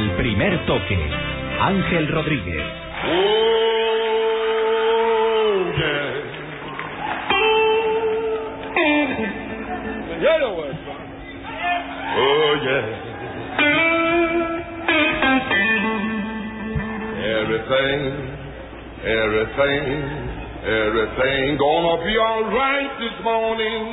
Al primer toque, Ángel Rodríguez. Oh, yeah. Everything, everything, everything gonna be alright this morning.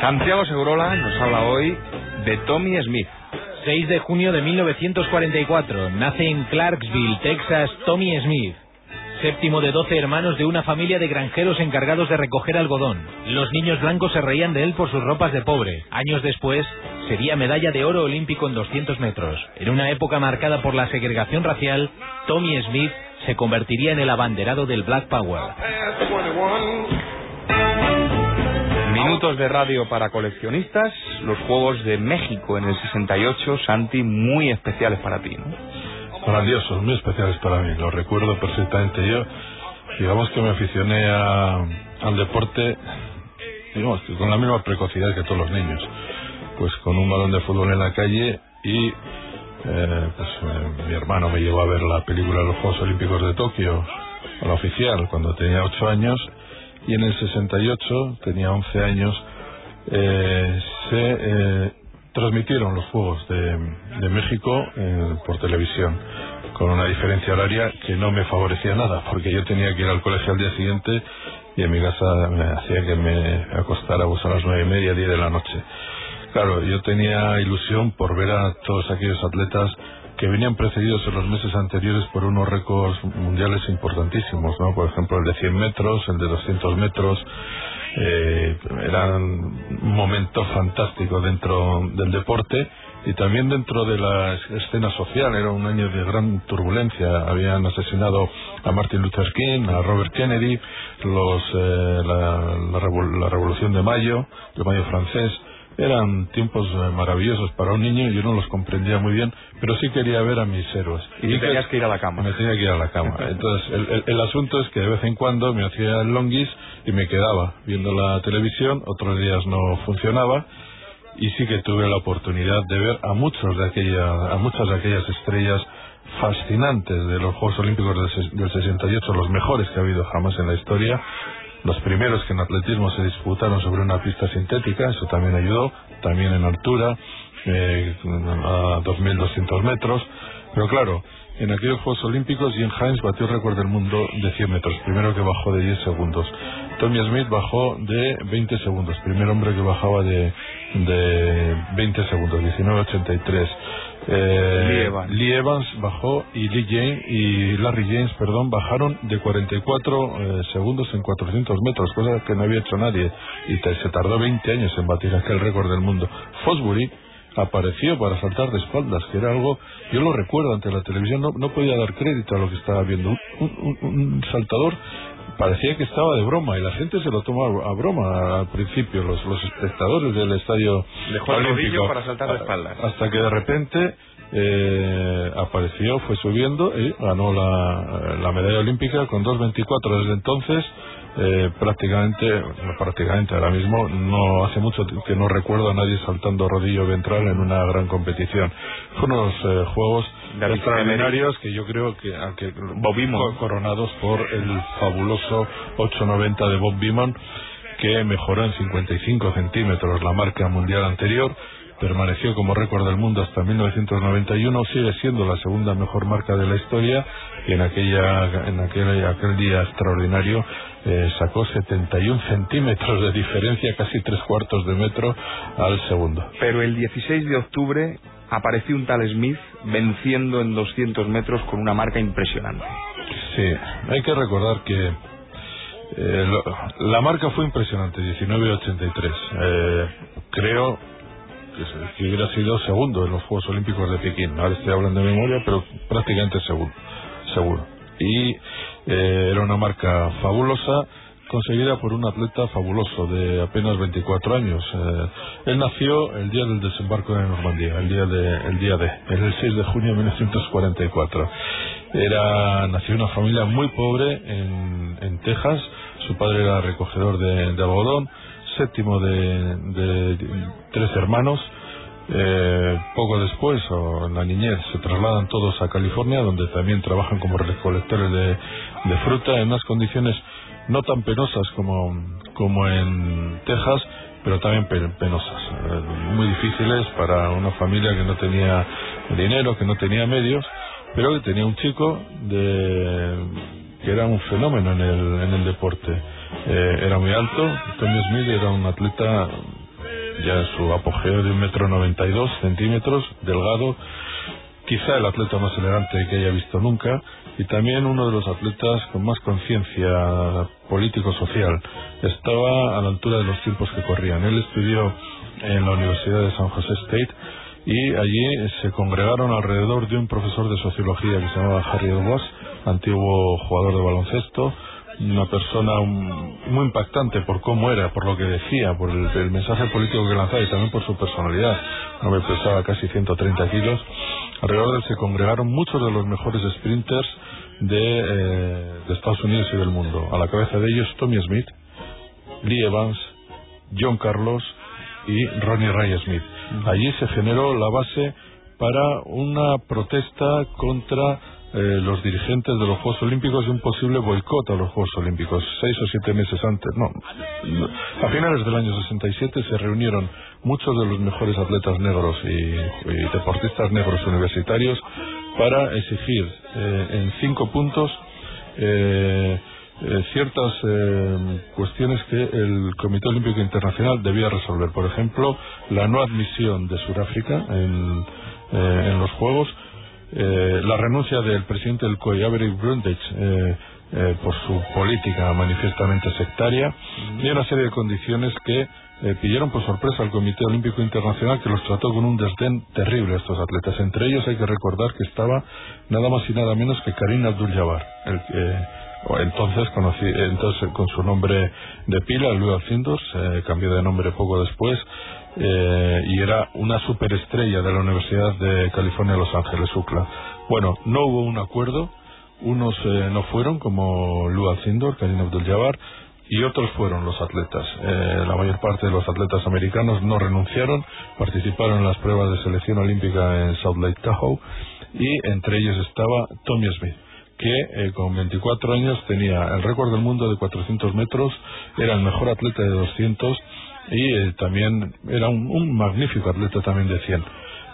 Santiago Segurola nos habla hoy de Tommy Smith. 6 de junio de 1944. Nace en Clarksville, Texas, Tommy Smith. Séptimo de 12 hermanos de una familia de granjeros encargados de recoger algodón. Los niños blancos se reían de él por sus ropas de pobre. Años después, sería medalla de oro olímpico en 200 metros. En una época marcada por la segregación racial, Tommy Smith se convertiría en el abanderado del Black Power. Past 21. Minutos de radio para coleccionistas, los Juegos de México en el 68, Santi, muy especiales para ti, ¿no? grandiosos, muy especiales para mí, lo recuerdo perfectamente. Yo, digamos que me aficioné a- al deporte, digamos, que con la misma precocidad que todos los niños, pues con un balón de fútbol en la calle y eh, pues eh, mi hermano me llevó a ver la película de los Juegos Olímpicos de Tokio, la oficial, cuando tenía 8 años, y en el 68, tenía 11 años, eh, se eh, transmitieron los Juegos de, México por televisión, con una diferencia horaria que no me favorecía nada, porque yo tenía que ir al colegio al día siguiente y en mi casa me hacía que me acostara a las nueve y media, diez de la noche. Claro, yo tenía ilusión por ver a todos aquellos atletas que venían precedidos en los meses anteriores por unos récords mundiales importantísimos, ¿no? Por ejemplo, el de 100 metros, el de 200 metros, eh, eran un momento fantástico dentro del deporte y también dentro de la escena social. Era un año de gran turbulencia. Habían asesinado a Martin Luther King, a Robert Kennedy, los, eh, la, la la Revolución de Mayo, el Mayo francés. Eran tiempos eh, maravillosos para un niño, yo no los comprendía muy bien, pero sí quería ver a mis héroes. Y tenías que ir a la cama. Me tenía que ir a la cama. Entonces, el, el- el asunto es que de vez en cuando me hacía el longis y me quedaba viendo la televisión, otros días no funcionaba y sí que tuve la oportunidad de ver a muchos de aquella, a muchas de aquellas estrellas fascinantes de los Juegos Olímpicos del 68, los mejores que ha habido jamás en la historia, los primeros que en atletismo se disputaron sobre una pista sintética, eso también ayudó, también en altura, eh, a 2.200 metros, pero claro, en aquellos Juegos Olímpicos Jim Hines batió el récord del mundo de 100 metros, primero que bajó de 10 segundos. Tommy Smith bajó de 20 segundos, primer hombre que bajaba de, de 20 segundos, 19.83. Eh, Lee Evans. Lee Evans bajó y Lee James y Larry James, perdón, bajaron de 44 eh, segundos en 400 metros, cosa que no había hecho nadie y te- se tardó 20 años en batir aquel récord del mundo. Fosbury apareció para saltar de espaldas, que era algo, yo lo recuerdo ante la televisión, no, no podía dar crédito a lo que estaba viendo. Un, un- un- un saltador parecía que estaba de broma y la gente se lo tomaba a broma al principio, los, los espectadores del estadio Dejó el rodillo para saltar de espaldas. Hasta que de repente eh, apareció, fue subiendo y ganó la, la medalla olímpica con 2.24 desde entonces. eh, prácticamente, prácticamente ahora mismo, no hace mucho que no recuerdo a nadie saltando rodillo ventral en una gran competición. Fueron unos eh, juegos extraordinarios que yo creo que, aunque Bob Beamon. co- coronados por el fabuloso 890 de Bob Beamon, que mejoró en 55 centímetros la marca mundial anterior, permaneció como récord del mundo hasta 1991, sigue siendo la segunda mejor marca de la historia y en aquella en aquel, aquel día extraordinario eh, sacó 71 centímetros de diferencia, casi tres cuartos de metro al segundo. Pero el 16 de octubre apareció un tal Smith venciendo en 200 metros con una marca impresionante. Sí, hay que recordar que eh, lo- la marca fue impresionante, 1983. Eh, creo que, hubiera sido segundo en los Juegos Olímpicos de Pekín. Ahora estoy hablando de memoria, pero prácticamente seguro. seguro. Y eh, era una marca fabulosa conseguida por un atleta fabuloso de apenas 24 años. Eh, él nació el día del desembarco de Normandía, el día de, el día de, el 6 de junio de 1944. Era, nació en una familia muy pobre en, en Texas. Su padre era recogedor de, de algodón, séptimo de, tres hermanos. Eh, poco después, o en la niñez, se trasladan todos a California, donde también trabajan como recolectores de, fruta en unas condiciones no tan penosas como, como en Texas, pero también pe- penosas, muy difíciles para una familia que no tenía dinero, que no tenía medios, pero que tenía un chico de, que era un fenómeno en el, en el deporte. Eh, era muy alto, Tommy Smith era un atleta ya en su apogeo de un metro noventa y dos centímetros, delgado, quizá el atleta más elegante que haya visto nunca y también uno de los atletas con más conciencia político-social. Estaba a la altura de los tiempos que corrían. Él estudió en la Universidad de San José State y allí se congregaron alrededor de un profesor de sociología que se llamaba Harry Edwards, antiguo jugador de baloncesto, una persona muy impactante por cómo era, por lo que decía, por el, el mensaje político que lanzaba y también por su personalidad. No me pesaba casi 130 kilos. Alrededor de él se congregaron muchos de los mejores sprinters de, eh, de Estados Unidos y del mundo. A la cabeza de ellos Tommy Smith, Lee Evans, John Carlos y Ronnie Ray Smith. Allí se generó la base para una protesta contra eh, los dirigentes de los Juegos Olímpicos y un posible boicot a los Juegos Olímpicos. Seis o siete meses antes, no, a finales del año 67 se reunieron muchos de los mejores atletas negros y, y deportistas negros universitarios para exigir eh, en cinco puntos eh, eh, ciertas eh, cuestiones que el Comité Olímpico Internacional debía resolver. Por ejemplo, la no admisión de Sudáfrica en, eh, en los Juegos, eh, la renuncia del presidente del COI, Avery Brundage, eh, eh, por su política manifiestamente sectaria, y una serie de condiciones que eh, pillaron por sorpresa al Comité Olímpico Internacional que los trató con un desdén terrible a estos atletas. Entre ellos hay que recordar que estaba nada más y nada menos que Karim Abdul-Jabbar, el que o entonces conocí, entonces con su nombre de pila, Louis Alcindor, se cambió de nombre poco después eh, y era una superestrella de la Universidad de California Los Ángeles, UCLA. Bueno, no hubo un acuerdo, unos eh, no fueron como Louis Alcindor, Karim Abdul-Jabbar y otros fueron los atletas. Eh, la mayor parte de los atletas americanos no renunciaron, participaron en las pruebas de selección olímpica en Salt Lake Tahoe y entre ellos estaba Tommy Smith que eh, con 24 años tenía el récord del mundo de 400 metros, era el mejor atleta de 200 y eh, también era un, un magnífico atleta también de 100.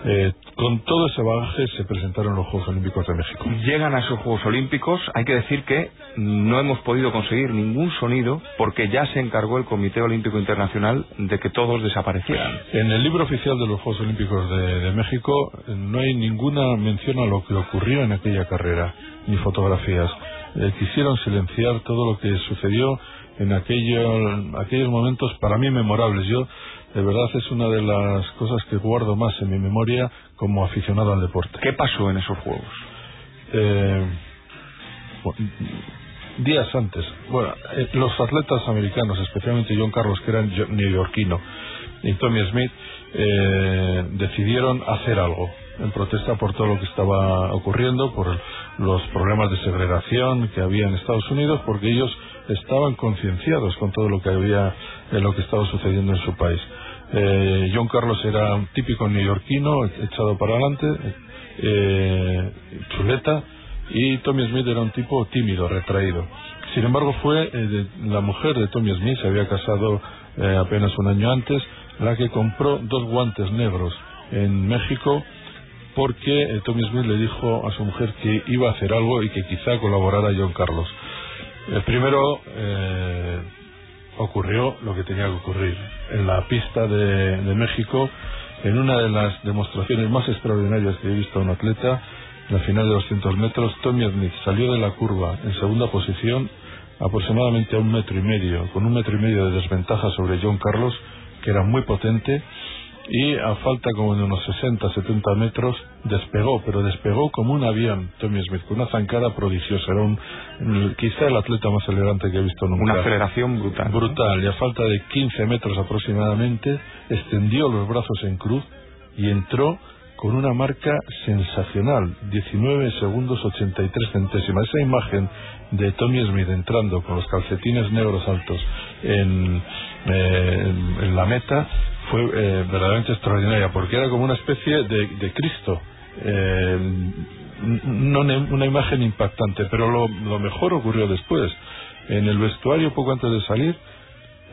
Eh, con todo ese bagaje se presentaron los Juegos Olímpicos de México. Llegan a esos Juegos Olímpicos, hay que decir que no hemos podido conseguir ningún sonido porque ya se encargó el Comité Olímpico Internacional de que todos desaparecieran. En el libro oficial de los Juegos Olímpicos de, de México eh, no hay ninguna mención a lo que ocurrió en aquella carrera, ni fotografías. Eh, quisieron silenciar todo lo que sucedió en aquello, aquellos momentos para mí memorables. Yo, de verdad, es una de las cosas que guardo más en mi memoria como aficionado al deporte. ¿Qué pasó en esos Juegos? Eh, bu- días antes, bueno, eh, los atletas americanos, especialmente John Carlos, que era yo- neoyorquino, y Tommy Smith, eh, decidieron hacer algo en protesta por todo lo que estaba ocurriendo, por los problemas de segregación que había en Estados Unidos, porque ellos estaban concienciados con todo lo que había, en lo que estaba sucediendo en su país. Eh, John Carlos era un típico neoyorquino, echado para adelante, eh, chuleta, y Tommy Smith era un tipo tímido, retraído. Sin embargo, fue eh, de- la mujer de Tommy Smith, se había casado eh, apenas un año antes, la que compró dos guantes negros en México porque eh, Tommy Smith le dijo a su mujer que iba a hacer algo y que quizá colaborara John Carlos. Eh, primero eh, ocurrió lo que tenía que ocurrir. En la pista de, de México, en una de las demostraciones más extraordinarias que he visto a un atleta, en la final de 200 metros, Tommy Smith salió de la curva en segunda posición aproximadamente a un metro y medio, con un metro y medio de desventaja sobre John Carlos, que era muy potente, y a falta como de unos 60, 70 metros despegó, pero despegó como un avión Tommy Smith, con una zancada prodigiosa, era un, quizá el atleta más elegante que he visto nunca. Una aceleración brutal. ¿no? Brutal, y a falta de 15 metros aproximadamente, extendió los brazos en cruz y entró con una marca sensacional, 19 segundos 83 centésimas. Esa imagen de Tommy Smith entrando con los calcetines negros altos en, eh, la meta fue eh, verdaderamente extraordinaria, porque era como una especie de, de Cristo. Eh, una imagen impactante, pero lo, lo, mejor ocurrió después. En el vestuario, poco antes de salir,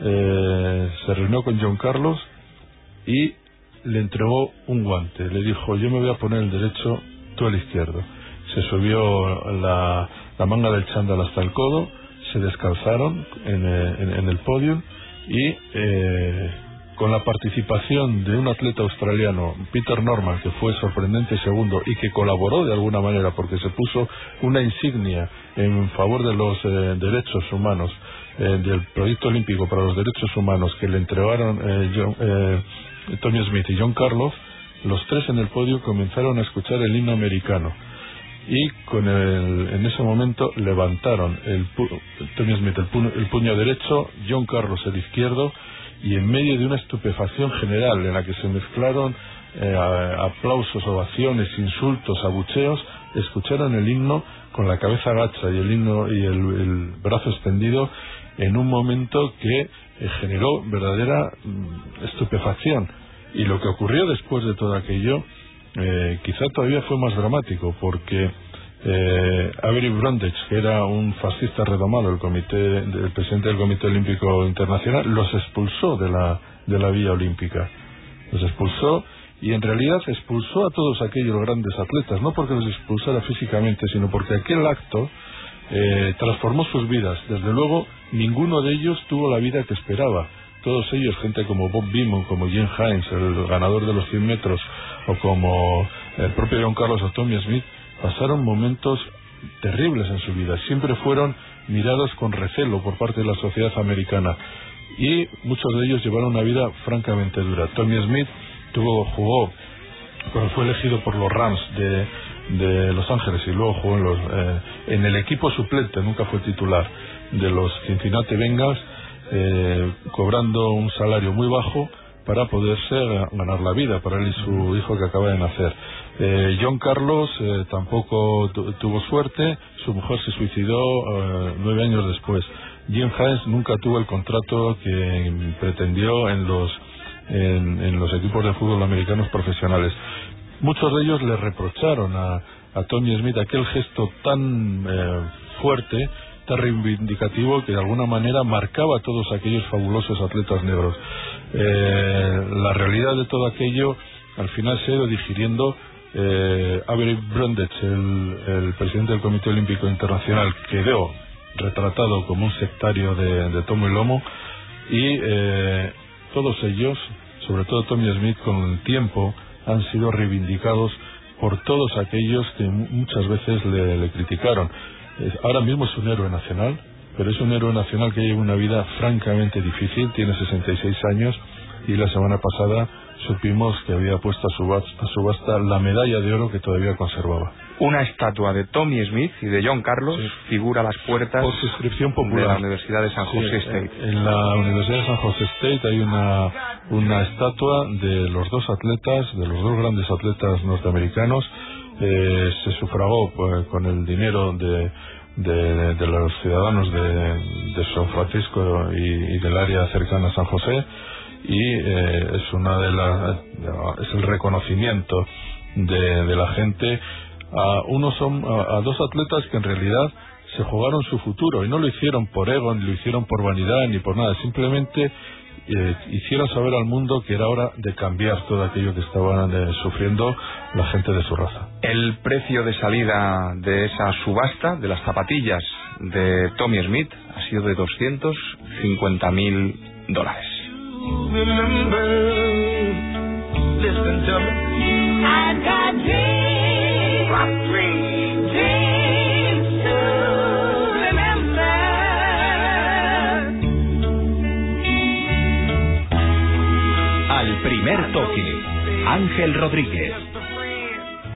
eh, se reunió con John Carlos y le entregó un guante. Le dijo, yo me voy a poner el derecho, tú el izquierdo. Se subió la, la manga del chándal hasta el codo, se descalzaron en, en, en el podio y eh, con la participación de un atleta australiano, Peter Norman, que fue sorprendente segundo y que colaboró de alguna manera porque se puso una insignia en favor de los eh, derechos humanos, eh, del proyecto olímpico para los derechos humanos que le entregaron eh, John, eh, Tony Smith y John Carlos, los tres en el podio comenzaron a escuchar el himno americano y con el, en ese momento levantaron el, Tony Smith el, pu el puño derecho, John Carlos el izquierdo y en medio de una estupefacción general en la que se mezclaron eh, aplausos, ovaciones, insultos, abucheos, escucharon el himno con la cabeza gacha y el himno y el, el brazo extendido en un momento que eh, generó verdadera mm, estupefacción. Y lo que ocurrió después de todo aquello eh, quizá todavía fue más dramático porque eh, Avery Brundage, que era un fascista redomado, el comité, el presidente del Comité Olímpico Internacional, los expulsó de la, de la vía olímpica. Los expulsó y en realidad expulsó a todos aquellos grandes atletas, no porque los expulsara físicamente, sino porque aquel acto eh, transformó sus vidas. Desde luego, ninguno de ellos tuvo la vida que esperaba. Todos ellos, gente como Bob Beamon, como Jim Hines, el ganador de los 100 metros, o como el propio John Carlos o Tommy Smith, pasaron momentos terribles en su vida. Siempre fueron mirados con recelo por parte de la sociedad americana y muchos de ellos llevaron una vida francamente dura. Tommy Smith tuvo, jugó, cuando fue elegido por los Rams de, de Los Ángeles y luego jugó en, los, eh, en el equipo suplente, nunca fue titular, de los Cincinnati Bengals, eh, cobrando un salario muy bajo para poderse ganar la vida para él y su hijo que acaba de nacer. Eh, John Carlos eh, tampoco tuvo suerte, su mujer se suicidó eh, nueve años después. Jim Hines nunca tuvo el contrato que pretendió en los, en, en los equipos de fútbol americanos profesionales. Muchos de ellos le reprocharon a, a Tony Smith aquel gesto tan eh, fuerte, reivindicativo que de alguna manera marcaba a todos aquellos fabulosos atletas negros. Eh, la realidad de todo aquello al final se ha ido digiriendo eh, Avery Brundage, el, presidente del Comité Olímpico Internacional, quedó retratado como un sectario de, de tomo y lomo y eh, todos ellos, sobre todo Tommy Smith, con el tiempo han sido reivindicados por todos aquellos que muchas veces le criticaron. Es, ahora mismo es un héroe nacional, pero es un héroe nacional que lleva una vida francamente difícil, tiene 66 años y la semana pasada supimos que había puesto a subasta, a subasta la medalla de oro que todavía conservaba. Una estatua de Tommy Smith y de John Carlos sí. figura a las puertas Por suscripción popular. de la Universidad de San José sí, State. En, en la Universidad de San José State hay una, una estatua de los dos atletas, de los dos grandes atletas norteamericanos. Eh, se sufragó pues, con el dinero de, de, los ciudadanos de, de San Francisco y, del área cercana a San José. Y eh, es una de las es el reconocimiento de, de la gente. A unos a, a, dos atletas que en realidad se jugaron su futuro y no lo hicieron por ego ni lo hicieron por vanidad ni por nada. Simplemente eh, hicieron saber al mundo que era hora de cambiar todo aquello que estaban eh, sufriendo la gente de su raza. El precio de salida de esa subasta de las zapatillas de Tommy Smith ha sido de 250 mil dólares. remember. Primer toque, Ángel Rodríguez.